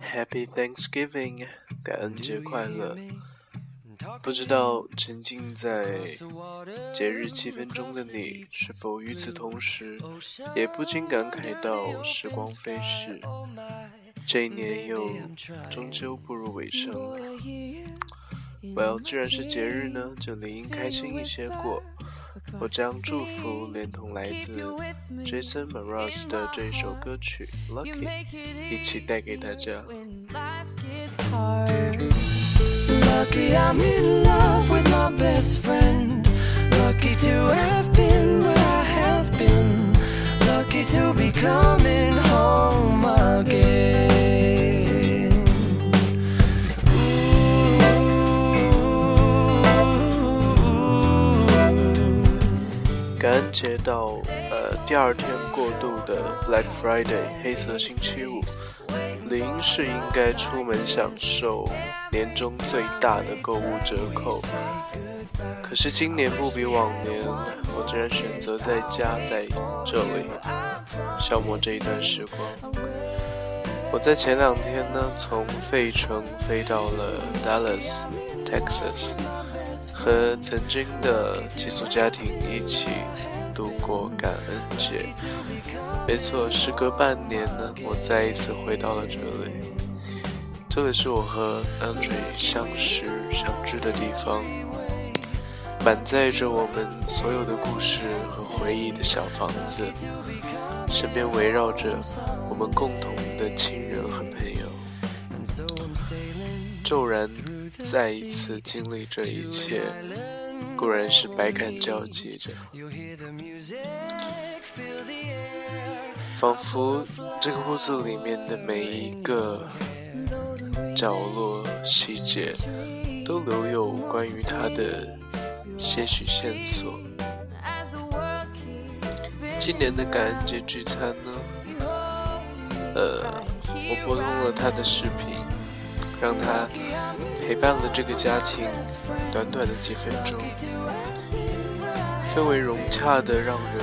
Happy Thanksgiving，感恩节快乐！不知道沉浸在节日气氛中的你，是否与此同时，也不禁感慨到时光飞逝，这一年又终究步入尾声了。Well，既然是节日呢，就理应开心一些过。我将祝福连同来自 Jason Mraz 的这一首歌曲《Lucky》一起带给大家。Lucky I'm in love with my best friend. 到，呃，第二天过渡的 Black Friday 黑色星期五，理应是应该出门享受年终最大的购物折扣。可是今年不比往年，我竟然选择在家在这里消磨这一段时光。我在前两天呢，从费城飞到了 Dallas, Texas。和曾经的寄宿家庭一起度过感恩节。没错，时隔半年呢，我再一次回到了这里。这里是我和 Andre 相识相知的地方，满载着我们所有的故事和回忆的小房子，身边围绕着我们共同的亲人和朋友。骤然。再一次经历这一切，固然是百感交集着，仿佛这个屋子里面的每一个角落细节，都留有关于他的些许线索。今年的感恩节聚餐呢，呃，我拨通了他的视频，让他。陪伴了这个家庭短短的几分钟，氛围融洽的让人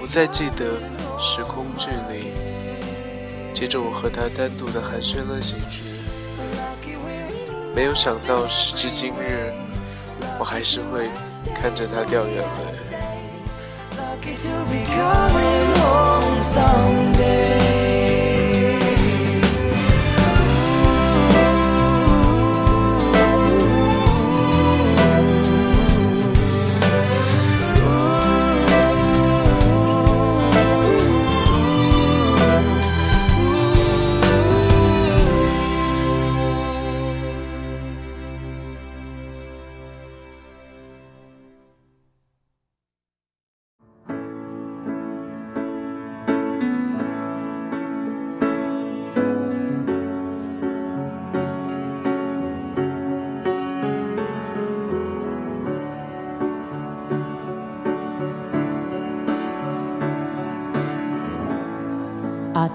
不再记得时空距离。接着我和他单独的寒暄了几句，没有想到时至今日，我还是会看着他掉眼泪。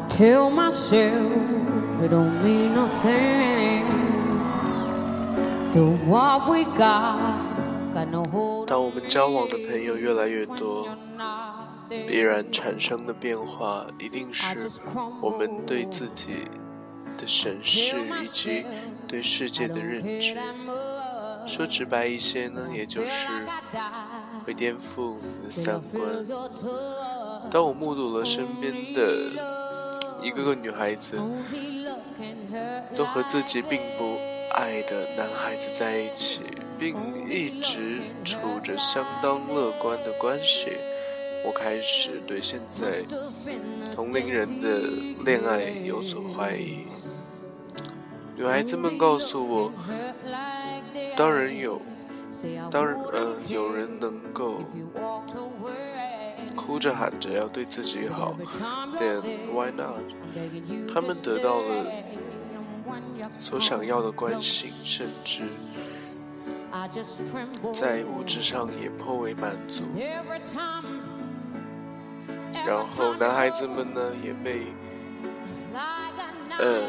Tell myself it don't mean nothing. The what we got got no hold. 当我们交往的朋友越来越多，必然产生的变化一定是我们对自己的审视以及对世界的认知。说直白一些呢，也就是会颠覆你的三观。当我目睹了身边的。一个个女孩子都和自己并不爱的男孩子在一起，并一直处着相当乐观的关系。我开始对现在同龄人的恋爱有所怀疑。女孩子们告诉我，当然有，当然，呃，有人能够。哭着喊着要对自己好，Then why not？他们得到了所想要的关心，甚至在物质上也颇为满足。然后男孩子们呢，也被呃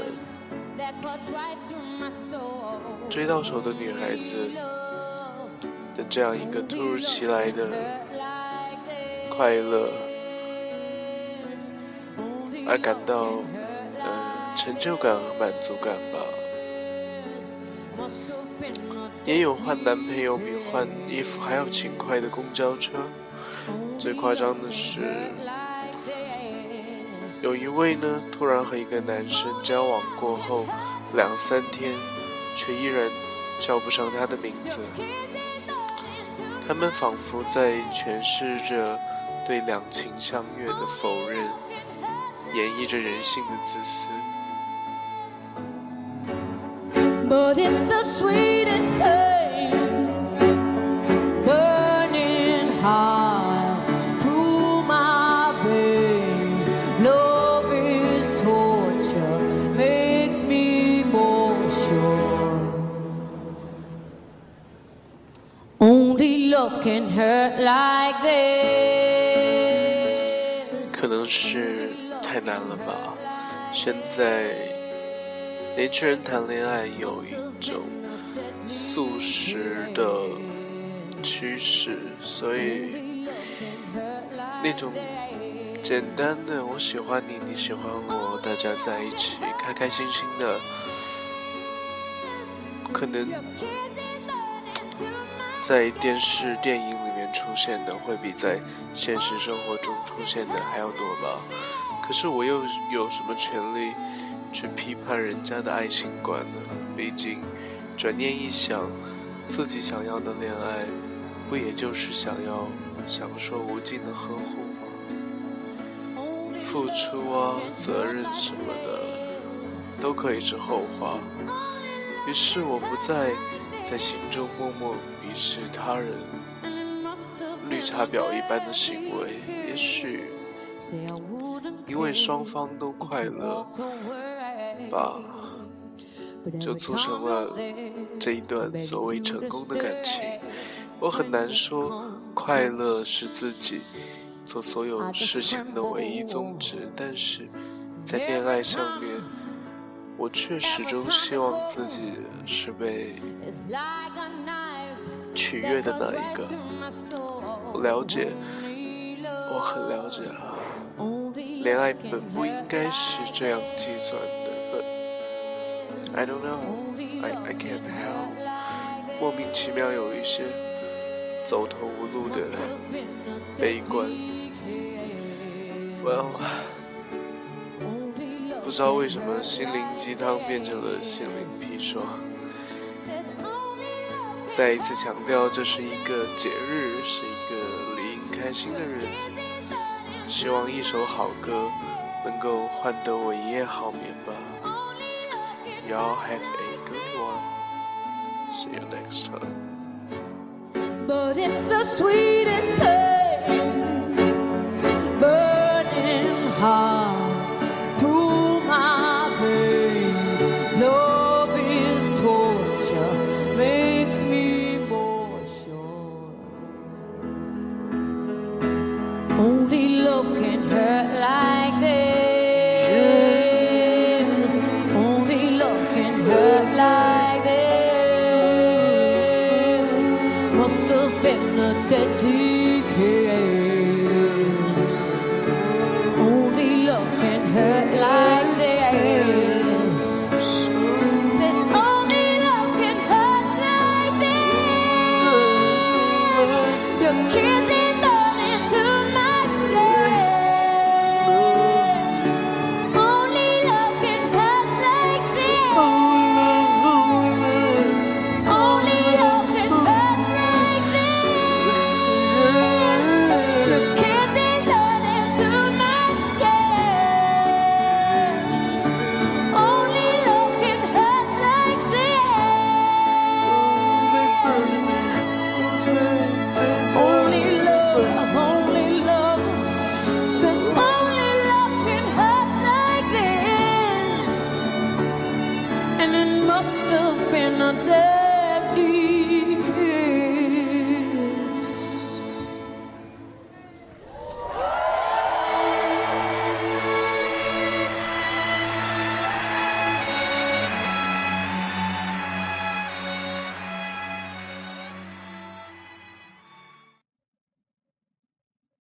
追到手的女孩子的这样一个突如其来的。快乐，而感到，呃，成就感和满足感吧。也有换男朋友比换衣服还要勤快的公交车。最夸张的是，有一位呢，突然和一个男生交往过后两三天，却依然叫不上他的名字。他们仿佛在诠释着对两情相悦的否认，演绎着人性的自私。But it's so sweet, it's pain, burning hot through my veins. Love is torture, makes me more sure. Only love can hurt like this. 可能是太难了吧，现在。年轻人谈恋爱有一种速食的趋势，所以那种简单的“我喜欢你，你喜欢我”，大家在一起开开心心的，可能在电视、电影里面出现的会比在现实生活中出现的还要多吧。可是我又有什么权利？去批判人家的爱情观呢？毕竟，转念一想，自己想要的恋爱，不也就是想要享受无尽的呵护吗？付出啊，责任什么的，都可以是后话。于是，我不再在心中默默鄙视他人绿茶婊一般的行为。也许，因为双方都快乐。吧，就促成了这一段所谓成功的感情。我很难说快乐是自己做所有事情的唯一宗旨，但是在恋爱上面，我却始终希望自己是被取悦的那一个。我了解，我很了解啊，恋爱本不应该是这样计算的。I don't know, I I can't help。莫名其妙有一些走投无路的悲观。Well，不知道为什么心灵鸡汤变成了心灵砒霜。再一次强调，这是一个节日，是一个理应开心的日子。希望一首好歌能够换得我一夜好眠吧。Y'all have a good one. See you next time. But it's the sweetest Only love can hurt like